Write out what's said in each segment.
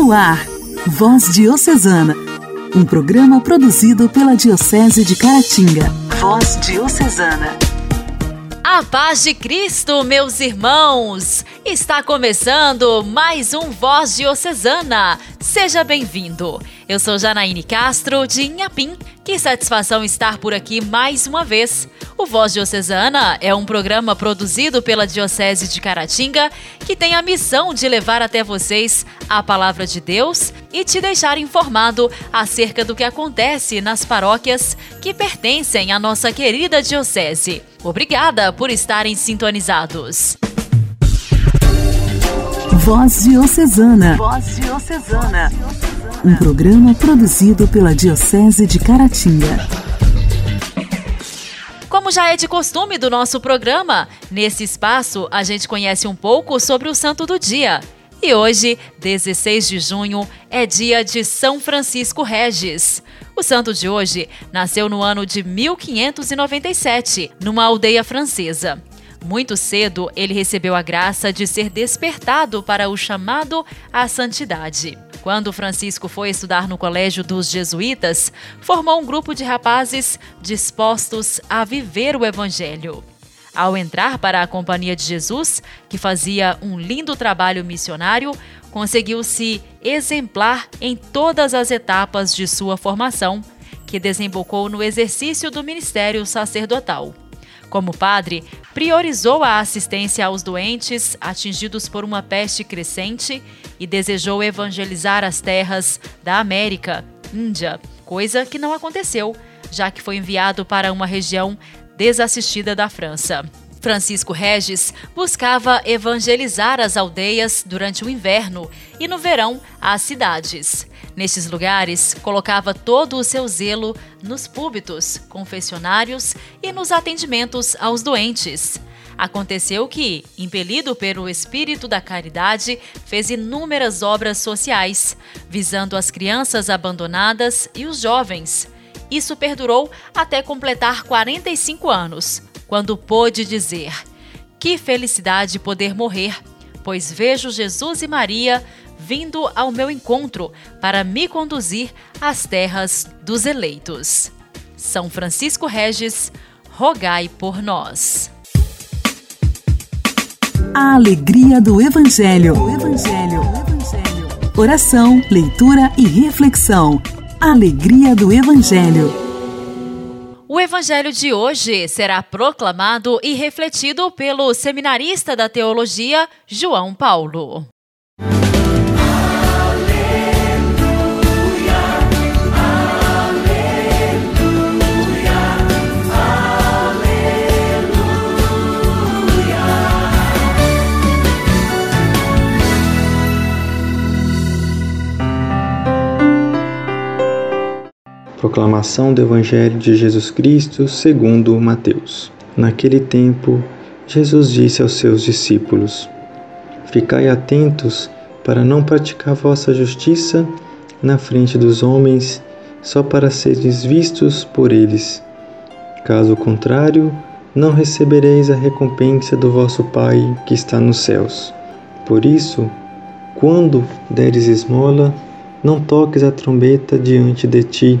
No ar, Voz Diocesana, um programa produzido pela Diocese de Caratinga. Voz Diocesana. A paz de Cristo, meus irmãos! Está começando mais um Voz Diocesana. Seja bem-vindo. Eu sou Janaíne Castro, de Inhapim. Que satisfação estar por aqui mais uma vez. O Voz Diocesana é um programa produzido pela Diocese de Caratinga que tem a missão de levar até vocês a palavra de Deus e te deixar informado acerca do que acontece nas paróquias que pertencem à nossa querida Diocese. Obrigada por estarem sintonizados. Voz Diocesana. Voz Diocesana. Um programa produzido pela Diocese de Caratinga. Como já é de costume do nosso programa, nesse espaço a gente conhece um pouco sobre o santo do dia. E hoje, 16 de junho, é dia de São Francisco Regis. O santo de hoje nasceu no ano de 1597, numa aldeia francesa. Muito cedo, ele recebeu a graça de ser despertado para o chamado à santidade. Quando Francisco foi estudar no colégio dos jesuítas, formou um grupo de rapazes dispostos a viver o evangelho. Ao entrar para a Companhia de Jesus, que fazia um lindo trabalho missionário, conseguiu se exemplar em todas as etapas de sua formação, que desembocou no exercício do ministério sacerdotal. Como padre, priorizou a assistência aos doentes atingidos por uma peste crescente e desejou evangelizar as terras da América, Índia, coisa que não aconteceu, já que foi enviado para uma região desassistida da França. Francisco Regis buscava evangelizar as aldeias durante o inverno e no verão as cidades. Nestes lugares, colocava todo o seu zelo nos púlpitos, confessionários e nos atendimentos aos doentes. Aconteceu que, impelido pelo espírito da caridade, fez inúmeras obras sociais, visando as crianças abandonadas e os jovens. Isso perdurou até completar 45 anos, quando pôde dizer: Que felicidade poder morrer, pois vejo Jesus e Maria vindo ao meu encontro para me conduzir às terras dos eleitos. São Francisco Regis, rogai por nós. A alegria do Evangelho. O Evangelho. Evangelho. Oração, leitura e reflexão. Alegria do Evangelho. O Evangelho de hoje será proclamado e refletido pelo seminarista da teologia João Paulo. Proclamação do Evangelho de Jesus Cristo segundo Mateus. Naquele tempo, Jesus disse aos seus discípulos: Ficai atentos para não praticar vossa justiça na frente dos homens, só para seres vistos por eles. Caso contrário, não recebereis a recompensa do vosso Pai que está nos céus. Por isso, quando deres esmola, não toques a trombeta diante de ti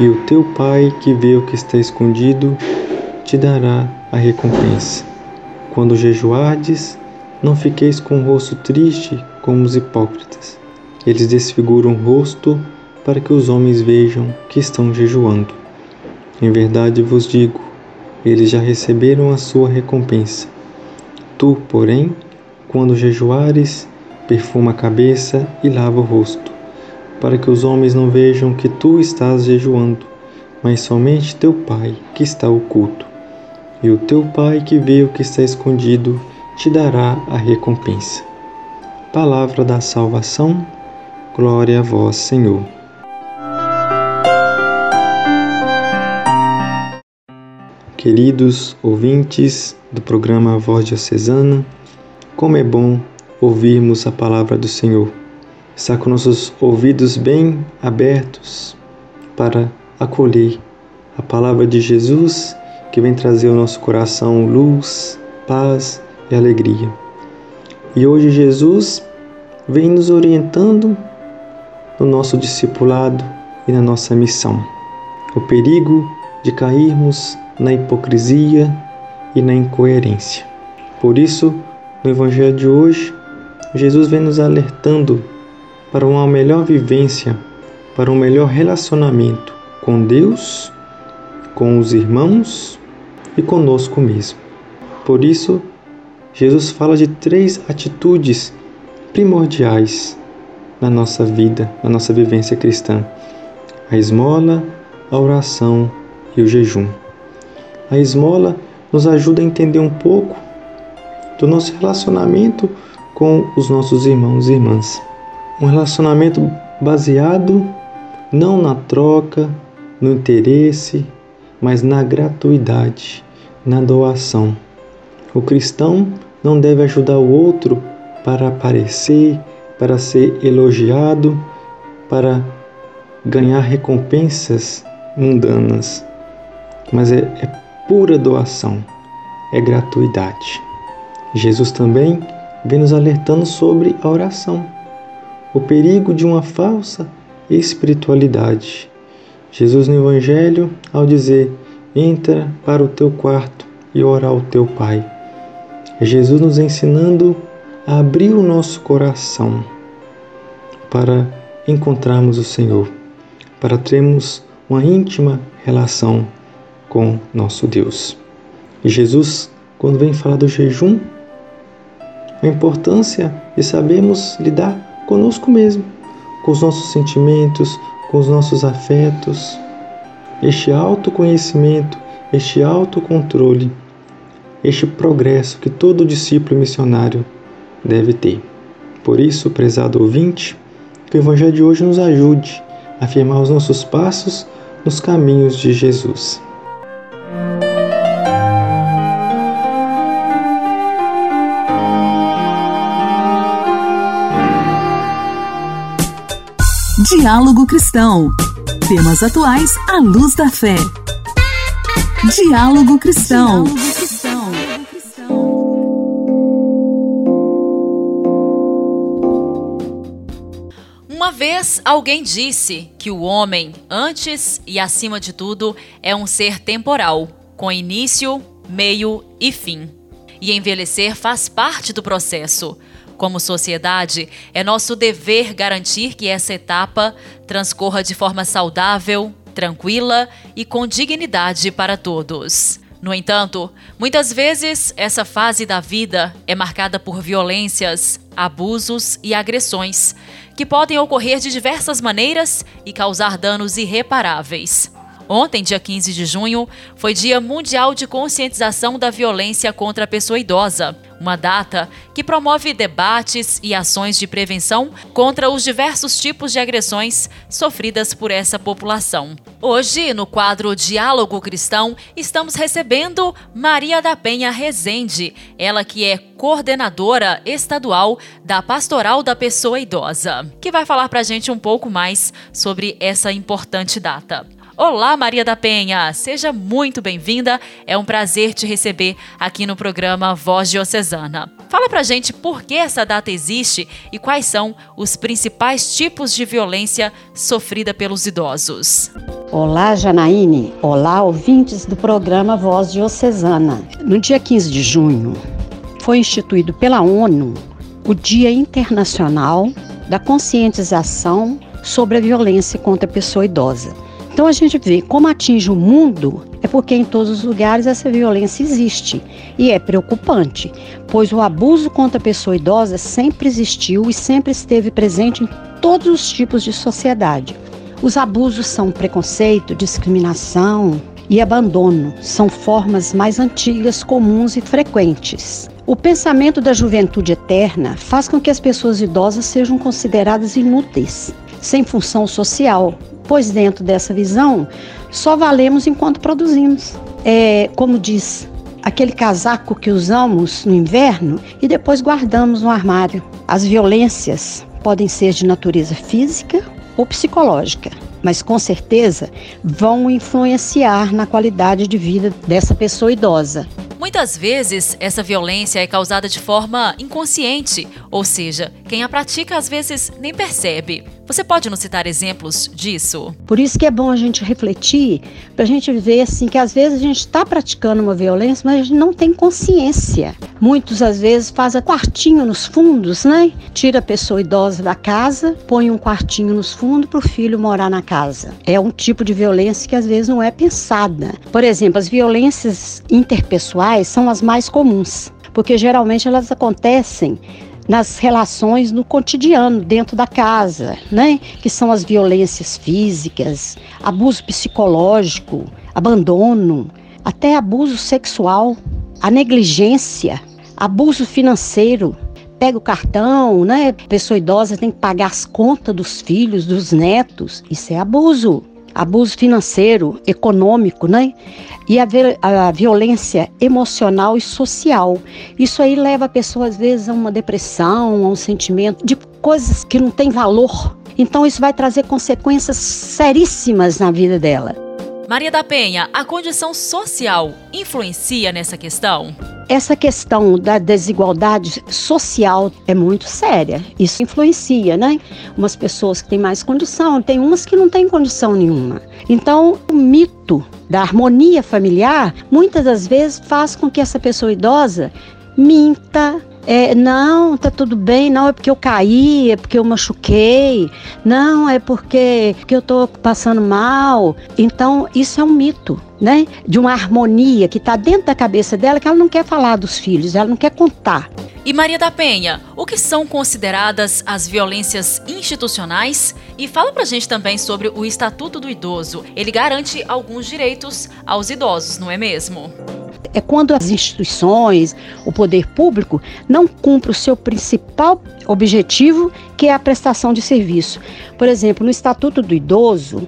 e o teu Pai que vê o que está escondido te dará a recompensa. Quando jejuardes, não fiqueis com o rosto triste como os hipócritas. Eles desfiguram o rosto para que os homens vejam que estão jejuando. Em verdade vos digo, eles já receberam a sua recompensa. Tu, porém, quando jejuares, perfuma a cabeça e lava o rosto, para que os homens não vejam que tu estás jejuando, mas somente teu Pai que está oculto. E o teu Pai que vê o que está escondido te dará a recompensa. Palavra da salvação, glória a vós, Senhor. Queridos ouvintes do programa Voz Diocesana, como é bom ouvirmos a palavra do Senhor. Está com nossos ouvidos bem abertos para acolher a palavra de Jesus que vem trazer ao nosso coração luz, paz e alegria. E hoje Jesus vem nos orientando no nosso discipulado e na nossa missão. O perigo de cairmos na hipocrisia e na incoerência. Por isso, no Evangelho de hoje, Jesus vem nos alertando para uma melhor vivência, para um melhor relacionamento com Deus, com os irmãos e conosco mesmo. Por isso, Jesus fala de três atitudes primordiais na nossa vida, na nossa vivência cristã: a esmola, a oração e o jejum. A esmola nos ajuda a entender um pouco do nosso relacionamento com os nossos irmãos e irmãs. Um relacionamento baseado não na troca, no interesse, mas na gratuidade, na doação. O cristão não deve ajudar o outro para aparecer, para ser elogiado, para ganhar recompensas mundanas, mas é, é pura doação, é gratuidade. Jesus também vem nos alertando sobre a oração, o perigo de uma falsa espiritualidade. Jesus no Evangelho, ao dizer: Entra para o teu quarto e ora ao teu Pai. É Jesus nos ensinando a abrir o nosso coração para encontrarmos o Senhor, para termos uma íntima relação com nosso Deus. E Jesus, quando vem falar do jejum, a importância de sabermos lidar conosco mesmo, com os nossos sentimentos, com os nossos afetos. Este autoconhecimento, este autocontrole, este progresso que todo discípulo missionário deve ter. Por isso, prezado ouvinte, que o Evangelho de hoje nos ajude a afirmar os nossos passos nos caminhos de Jesus. Diálogo Cristão. Temas atuais à luz da fé. Diálogo Cristão. Uma vez alguém disse que o homem, antes e acima de tudo, é um ser temporal, com início, meio e fim. E envelhecer faz parte do processo. Como sociedade, é nosso dever garantir que essa etapa transcorra de forma saudável, tranquila e com dignidade para todos. No entanto, muitas vezes essa fase da vida é marcada por violências, abusos e agressões, que podem ocorrer de diversas maneiras e causar danos irreparáveis. Ontem, dia 15 de junho, foi Dia Mundial de Conscientização da Violência contra a Pessoa Idosa, uma data que promove debates e ações de prevenção contra os diversos tipos de agressões sofridas por essa população. Hoje, no quadro Diálogo Cristão, estamos recebendo Maria da Penha Rezende, ela que é coordenadora estadual da Pastoral da Pessoa Idosa, que vai falar para a gente um pouco mais sobre essa importante data. Olá, Maria da Penha! Seja muito bem-vinda. É um prazer te receber aqui no programa Voz Diocesana. Fala pra gente por que essa data existe e quais são os principais tipos de violência sofrida pelos idosos. Olá, Janaíne. Olá, ouvintes do programa Voz Diocesana. No dia 15 de junho, foi instituído pela ONU o Dia Internacional da conscientização sobre a violência contra a pessoa idosa. Então a gente vê como atinge o mundo é porque em todos os lugares essa violência existe e é preocupante, pois o abuso contra a pessoa idosa sempre existiu e sempre esteve presente em todos os tipos de sociedade. Os abusos são preconceito, discriminação e abandono, são formas mais antigas, comuns e frequentes. O pensamento da juventude eterna faz com que as pessoas idosas sejam consideradas inúteis, sem função social, pois dentro dessa visão só valemos enquanto produzimos. É, como diz, aquele casaco que usamos no inverno e depois guardamos no armário. As violências podem ser de natureza física ou psicológica, mas com certeza vão influenciar na qualidade de vida dessa pessoa idosa. Muitas vezes, essa violência é causada de forma inconsciente, ou seja, quem a pratica às vezes nem percebe. Você pode nos citar exemplos disso? Por isso que é bom a gente refletir, para a gente ver assim que às vezes a gente está praticando uma violência, mas a gente não tem consciência. Muitos às vezes fazem quartinho nos fundos, né? Tira a pessoa idosa da casa, põe um quartinho nos fundos para o filho morar na casa. É um tipo de violência que às vezes não é pensada. Por exemplo, as violências interpessoais são as mais comuns, porque geralmente elas acontecem nas relações no cotidiano, dentro da casa, né? Que são as violências físicas, abuso psicológico, abandono, até abuso sexual, a negligência, abuso financeiro. Pega o cartão, né? Pessoa idosa tem que pagar as contas dos filhos, dos netos. Isso é abuso abuso financeiro, econômico, né? E a, a, violência emocional e social. Isso aí leva a pessoa, às vezes, a uma depressão, a um sentimento de coisas que não têm valor. Então, isso vai trazer consequências seríssimas na vida dela. Maria da Penha, a condição social influencia nessa questão? Essa questão da desigualdade social é muito séria. Isso influencia, né? Umas pessoas que têm mais condição, tem umas que não têm condição nenhuma. Então, o mito da harmonia familiar muitas das vezes faz com que essa pessoa idosa minta, é, não, tá tudo bem, não é porque eu caí, é porque eu machuquei, não é porque, porque eu tô passando mal. Então, isso é um mito, né? De uma harmonia que está dentro da cabeça dela que ela não quer falar dos filhos, ela não quer contar. E Maria da Penha, o que são consideradas as violências institucionais? E fala pra gente também sobre o Estatuto do Idoso. Ele garante alguns direitos aos idosos, não é mesmo? É quando as instituições, o poder público, não cumpre o seu principal objetivo, que é a prestação de serviço. Por exemplo, no Estatuto do Idoso,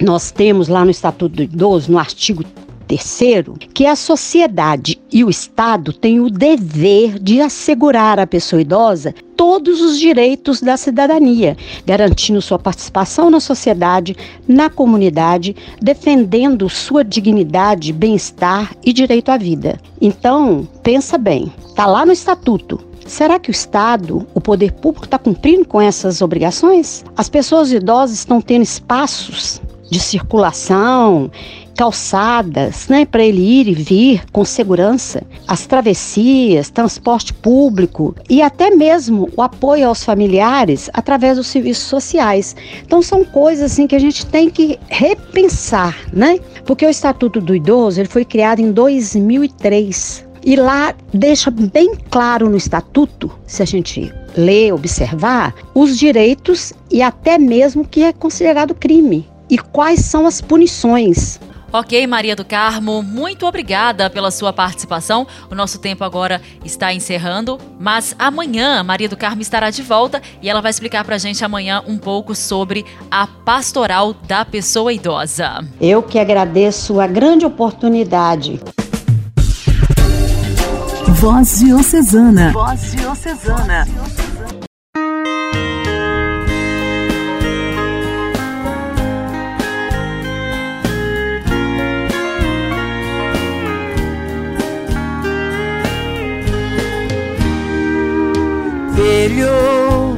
nós temos lá no Estatuto do Idoso, no artigo terceiro, que a sociedade e o Estado têm o dever de assegurar à pessoa idosa todos os direitos da cidadania, garantindo sua participação na sociedade, na comunidade, defendendo sua dignidade, bem-estar e direito à vida. Então, pensa bem, está lá no estatuto. Será que o Estado, o poder público, está cumprindo com essas obrigações? As pessoas idosas estão tendo espaços de circulação calçadas, né, para ele ir e vir com segurança, as travessias, transporte público e até mesmo o apoio aos familiares através dos serviços sociais. Então são coisas assim que a gente tem que repensar, né? Porque o Estatuto do Idoso ele foi criado em 2003 e lá deixa bem claro no estatuto, se a gente ler, observar, os direitos e até mesmo o que é considerado crime e quais são as punições. Ok, Maria do Carmo, muito obrigada pela sua participação. O nosso tempo agora está encerrando, mas amanhã Maria do Carmo estará de volta e ela vai explicar para a gente amanhã um pouco sobre a pastoral da pessoa idosa. Eu que agradeço a grande oportunidade. Voz Diocesana. Voz Diocesana. Filho,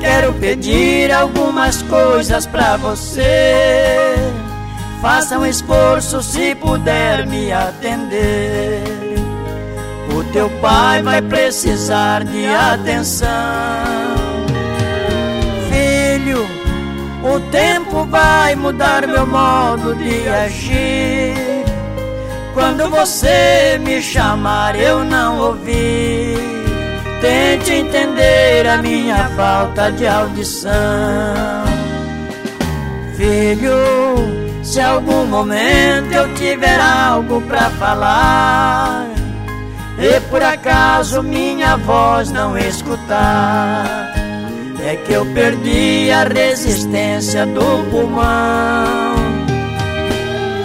quero pedir algumas coisas para você. Faça um esforço se puder me atender. O teu pai vai precisar de atenção. O tempo vai mudar meu modo de agir. Quando você me chamar, eu não ouvi. Minha falta de audição. Filho, se algum momento eu tiver algo para falar e por acaso minha voz não escutar, é que eu perdi a resistência do pulmão.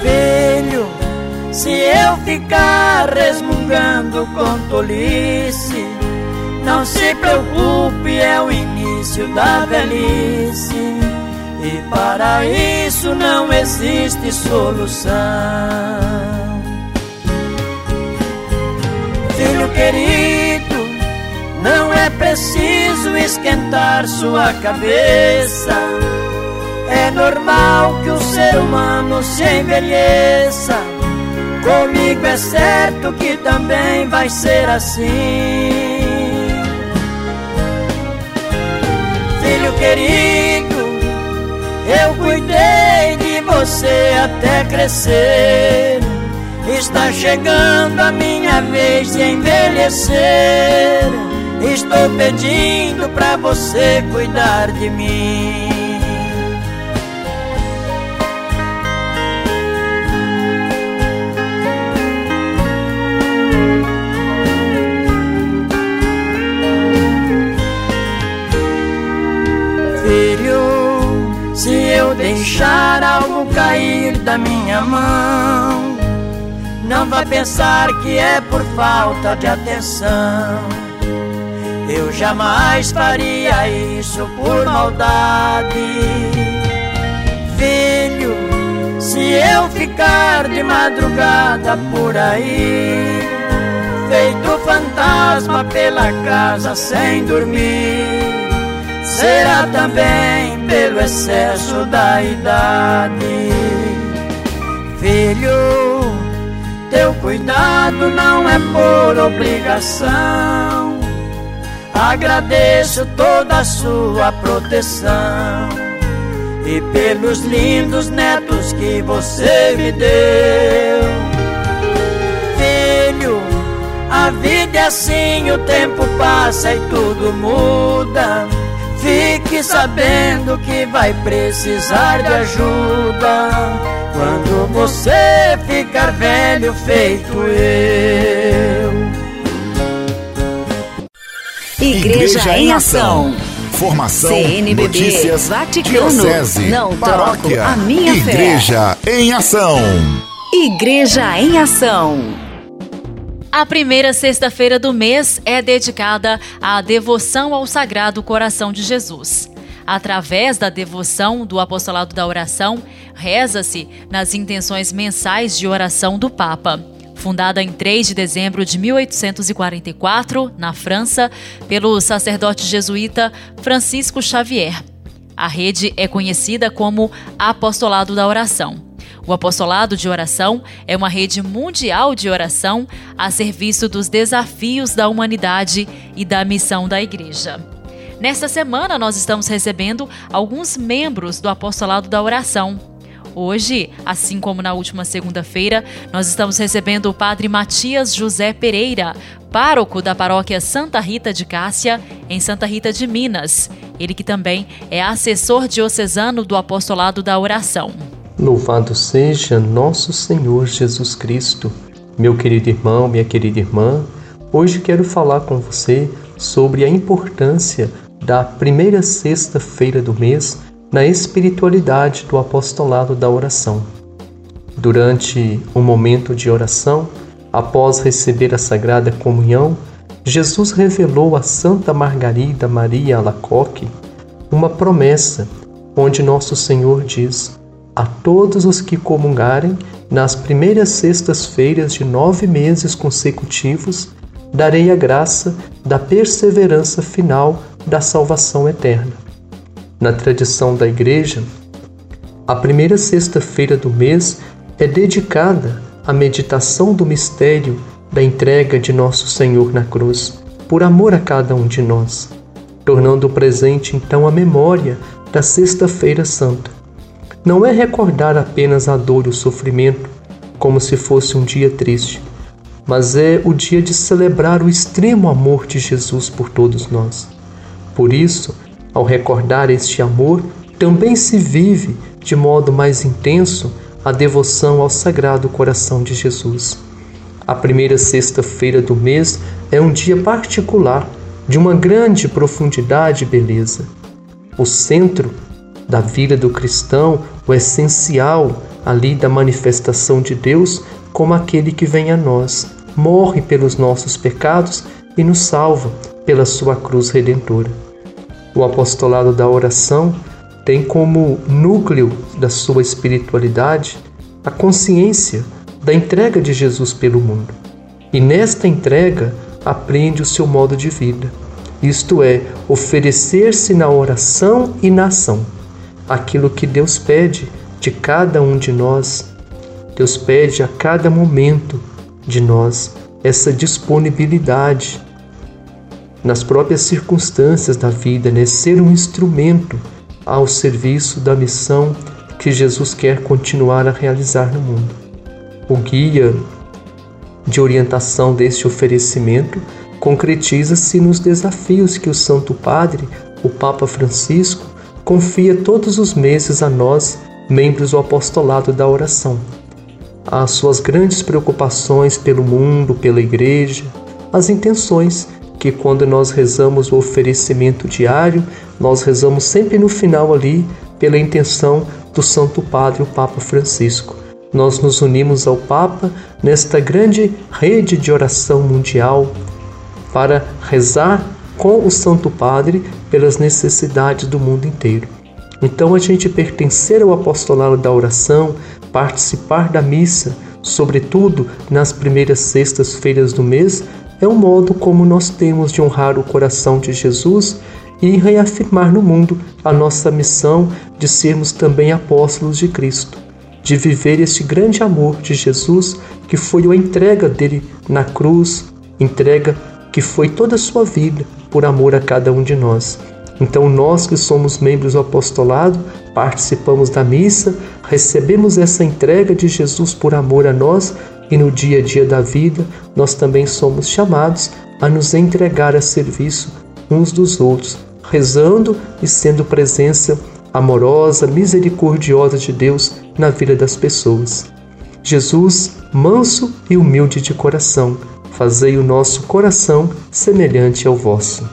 Filho, se eu ficar resmungando com tolice, não se preocupe, é o início da velhice. E para isso não existe solução. Filho querido, não é preciso esquentar sua cabeça. É normal que o ser humano se envelheça. Comigo é certo que também vai ser assim. Querido, eu cuidei de você até crescer. Está chegando a minha vez de envelhecer. Estou pedindo pra você cuidar de mim. Deixar algo cair da minha mão, não vai pensar que é por falta de atenção. Eu jamais faria isso por maldade. Filho, se eu ficar de madrugada por aí, feito fantasma pela casa sem dormir, será também pelo excesso da idade. Filho, teu cuidado não é por obrigação. Agradeço toda a sua proteção e pelos lindos netos que você me deu. Filho, a vida é assim, o tempo passa e tudo muda. Fique sabendo que vai precisar de ajuda quando você ficar velho feito eu. Igreja, Igreja em Ação. Formação, CNBB, notícias, Vaticano, diocese, não paróquia, troco a minha Igreja fé. em Ação. Igreja em Ação. A primeira sexta-feira do mês é dedicada à devoção ao Sagrado Coração de Jesus. Através da devoção do apostolado da oração, reza-se nas intenções mensais de oração do Papa. Fundada em 3 de dezembro de 1844, na França, pelo sacerdote jesuíta Francisco Xavier. A rede é conhecida como Apostolado da Oração. O apostolado de oração é uma rede mundial de oração a serviço dos desafios da humanidade e da missão da Igreja. Nesta semana, nós estamos recebendo alguns membros do apostolado da oração. Hoje, assim como na última segunda-feira, nós estamos recebendo o Padre Matias José Pereira, pároco da paróquia Santa Rita de Cássia, em Santa Rita de Minas. Ele que também é assessor diocesano do apostolado da oração. Louvado seja nosso Senhor Jesus Cristo. Meu querido irmão, minha querida irmã, hoje quero falar com você sobre a importância da primeira sexta-feira do mês na espiritualidade do apostolado da oração. Durante o um momento de oração, após receber a Sagrada Comunhão, Jesus revelou a Santa Margarida Maria Alacoque uma promessa onde nosso Senhor diz: A todos os que comungarem nas primeiras sextas-feiras de nove meses consecutivos, darei a graça da perseverança final da salvação eterna. Na tradição da Igreja, a primeira sexta-feira do mês é dedicada à meditação do mistério da entrega de Nosso Senhor na cruz, por amor a cada um de nós, tornando presente então a memória da Sexta-feira Santa. Não é recordar apenas a dor e o sofrimento como se fosse um dia triste, mas é o dia de celebrar o extremo amor de Jesus por todos nós. Por isso, ao recordar este amor, também se vive de modo mais intenso a devoção ao Sagrado Coração de Jesus. A primeira sexta-feira do mês é um dia particular, de uma grande profundidade e beleza. O centro da vida do cristão, o essencial ali da manifestação de Deus como aquele que vem a nós, morre pelos nossos pecados e nos salva pela sua cruz redentora. O apostolado da oração tem como núcleo da sua espiritualidade a consciência da entrega de Jesus pelo mundo. E nesta entrega aprende o seu modo de vida, isto é, oferecer-se na oração e na ação, aquilo que Deus pede de cada um de nós. Deus pede a cada momento de nós essa disponibilidade nas próprias circunstâncias da vida, né? ser um instrumento ao serviço da missão que Jesus quer continuar a realizar no mundo. O guia de orientação deste oferecimento concretiza-se nos desafios que o Santo Padre, o Papa Francisco, confia todos os meses a nós membros do apostolado da oração. As suas grandes preocupações pelo mundo, pela igreja, as intenções que quando nós rezamos o oferecimento diário, nós rezamos sempre no final ali pela intenção do Santo Padre, o Papa Francisco. Nós nos unimos ao Papa nesta grande rede de oração mundial para rezar com o Santo Padre pelas necessidades do mundo inteiro. Então, a gente pertencer ao apostolado da oração, participar da missa, sobretudo nas primeiras sextas-feiras do mês, é um modo como nós temos de honrar o coração de Jesus e reafirmar no mundo a nossa missão de sermos também apóstolos de Cristo, de viver este grande amor de Jesus que foi a entrega dele na cruz, entrega que foi toda a sua vida por amor a cada um de nós. Então, nós que somos membros do apostolado, participamos da missa, recebemos essa entrega de Jesus por amor a nós e no dia a dia da vida, nós também somos chamados a nos entregar a serviço uns dos outros, rezando e sendo presença amorosa, misericordiosa de Deus na vida das pessoas. Jesus, manso e humilde de coração, fazei o nosso coração semelhante ao vosso.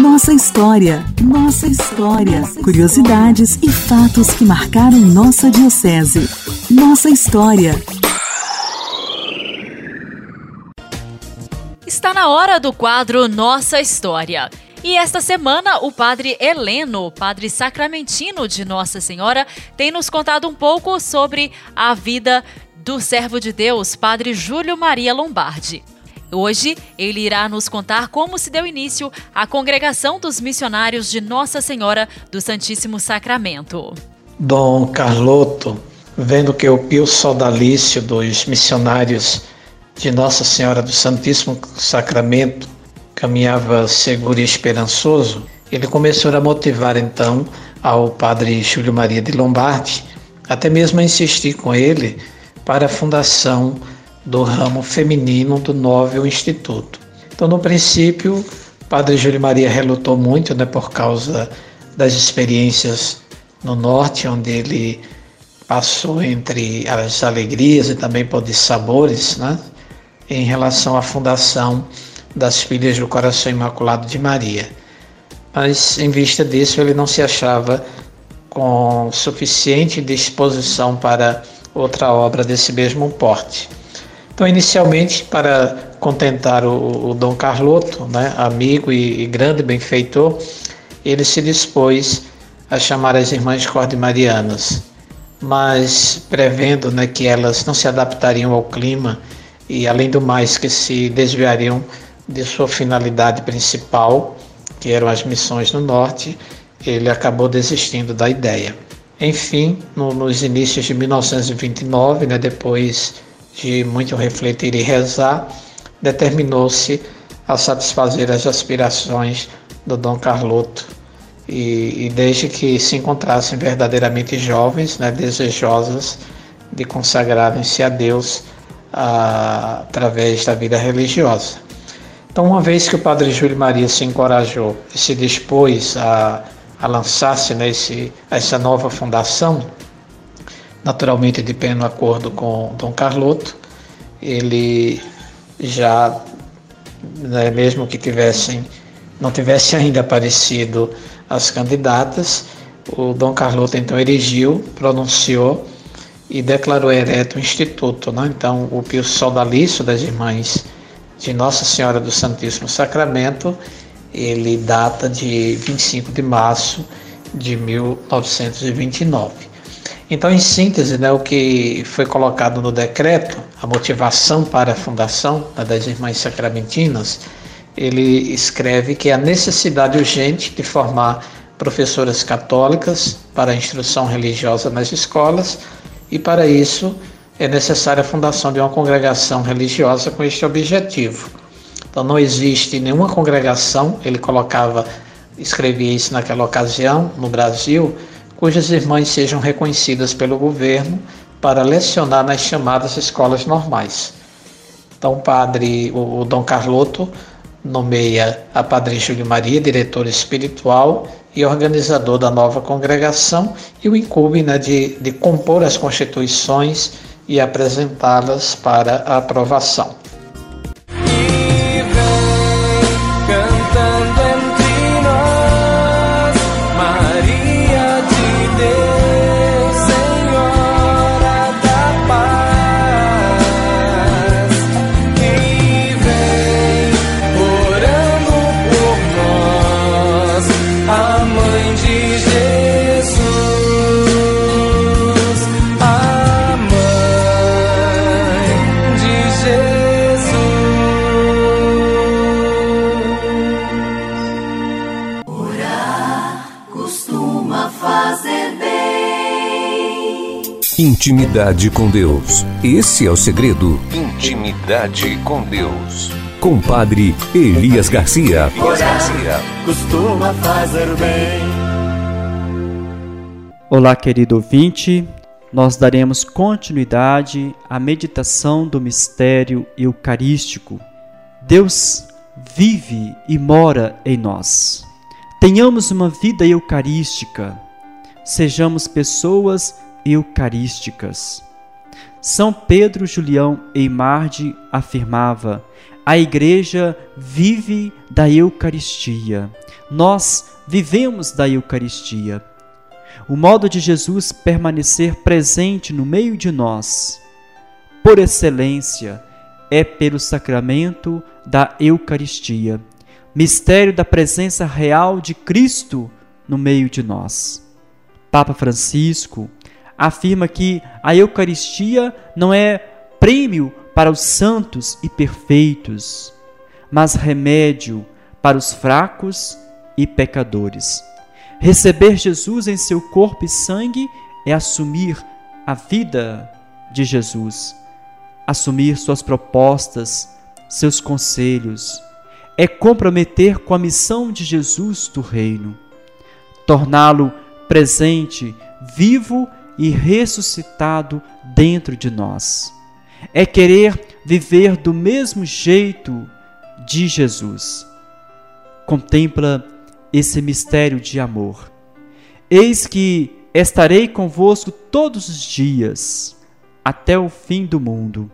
Nossa história, nossa história. Curiosidades e fatos que marcaram nossa diocese. Nossa história. Está na hora do quadro Nossa História. E esta semana, o padre Heleno, padre sacramentino de Nossa Senhora, tem nos contado um pouco sobre a vida do servo de Deus, padre Júlio Maria Lombardi. Hoje, ele irá nos contar como se deu início à congregação dos missionários de Nossa Senhora do Santíssimo Sacramento. Dom Carloto, vendo que o pio sodalício dos missionários de Nossa Senhora do Santíssimo Sacramento caminhava seguro e esperançoso, ele começou a motivar então ao padre Júlio Maria de Lombardi, até mesmo a insistir com ele para a fundação do ramo feminino do Novel Instituto. Então, no princípio, Padre Júlio Maria relutou muito, né, por causa das experiências no norte, onde ele passou entre as alegrias e também por dissabores, né, em relação à fundação das Filhas do Coração Imaculado de Maria. Mas, em vista disso, ele não se achava com suficiente disposição para outra obra desse mesmo porte. Então, inicialmente, para contentar o, o Dom Carloto, né, amigo e, e, grande benfeitor, ele se dispôs a chamar as irmãs cordemarianas, mas prevendo né, que elas não se adaptariam ao clima e, além do mais, que se desviariam de sua finalidade principal, que eram as missões no norte, ele acabou desistindo da ideia. Enfim, no, nos inícios de 1929, né, depois de muito refletir e rezar, determinou-se a satisfazer as aspirações do Dom Carloto e, e desde que se encontrassem verdadeiramente jovens, né, desejosas de consagrarem-se a Deus a, através da vida religiosa. Então, uma vez que o Padre Júlio Maria se encorajou e se dispôs a, a lançar-se nesse essa nova fundação, naturalmente de pleno acordo com Dom Carloto, ele já, né, mesmo que tivessem, não tivesse ainda aparecido as candidatas, o Dom Carloto então erigiu, pronunciou e declarou ereto o instituto. Né? Então, o Pio Sodalício das Irmãs de Nossa Senhora do Santíssimo Sacramento, ele data de 25 de março de 1929. Então, em síntese, né, o que foi colocado no decreto, a motivação para a fundação né, das Irmãs Sacramentinas, ele escreve que a necessidade urgente de formar professoras católicas para a instrução religiosa nas escolas e, para isso, é necessária a fundação de uma congregação religiosa com este objetivo. Então, não existe nenhuma congregação, ele colocava, escrevia isso naquela ocasião, no Brasil, cujas irmãs sejam reconhecidas pelo governo para lecionar nas chamadas escolas normais. Então, o padre, o, o Dom Carloto, nomeia a Padre Júlio Maria, diretor espiritual e organizador da nova congregação, e o incube né, de, de compor as constituições e apresentá-las para a aprovação. Intimidade com Deus. Esse é o segredo. Intimidade com Deus. Com Padre Elias Garcia. Garcia. Costuma fazer bem. Olá, querido ouvinte. Nós daremos continuidade à meditação do mistério eucarístico. Deus vive e mora em nós. Tenhamos uma vida eucarística. Sejamos pessoas eucarísticas. São Pedro Julião Eimarde afirmava: a Igreja vive da Eucaristia. Nós vivemos da Eucaristia. O modo de Jesus permanecer presente no meio de nós, por excelência, é pelo sacramento da Eucaristia, mistério da presença real de Cristo no meio de nós. Papa Francisco, afirma que a Eucaristia não é prêmio para os santos e perfeitos, mas remédio para os fracos e pecadores. Receber Jesus em seu corpo e sangue é assumir a vida de Jesus, assumir suas propostas, seus conselhos, é comprometer com a missão de Jesus do reino, torná-lo presente, vivo e ressuscitado dentro de nós. É querer viver do mesmo jeito de Jesus. Contempla esse mistério de amor. Eis que estarei convosco todos os dias, até o fim do mundo.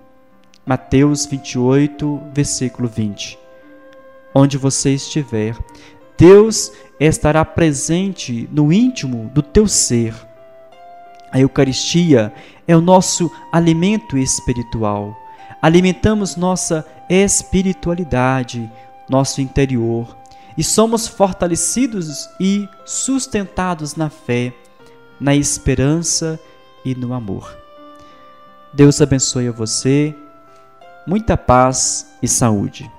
Mateus 28, versículo 20. Onde você estiver, Deus estará presente no íntimo do teu ser a Eucaristia é o nosso alimento espiritual. Alimentamos nossa espiritualidade, nosso interior, e somos fortalecidos e sustentados na fé, na esperança e no amor. Deus abençoe a você, muita paz e saúde.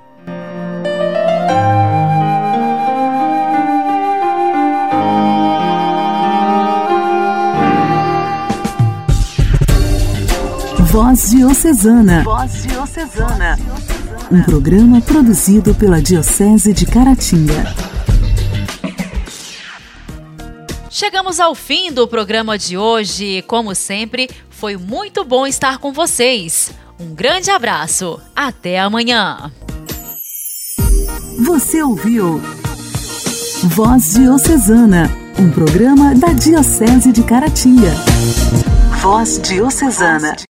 Voz Diocesana. Voz Diocesana. Um programa produzido pela Diocese de Caratinga. Chegamos ao fim do programa de hoje. Como sempre, foi muito bom estar com vocês. Um grande abraço. Até amanhã. Você ouviu Voz Diocesana, um programa da Diocese de Caratinga. Voz Diocesana.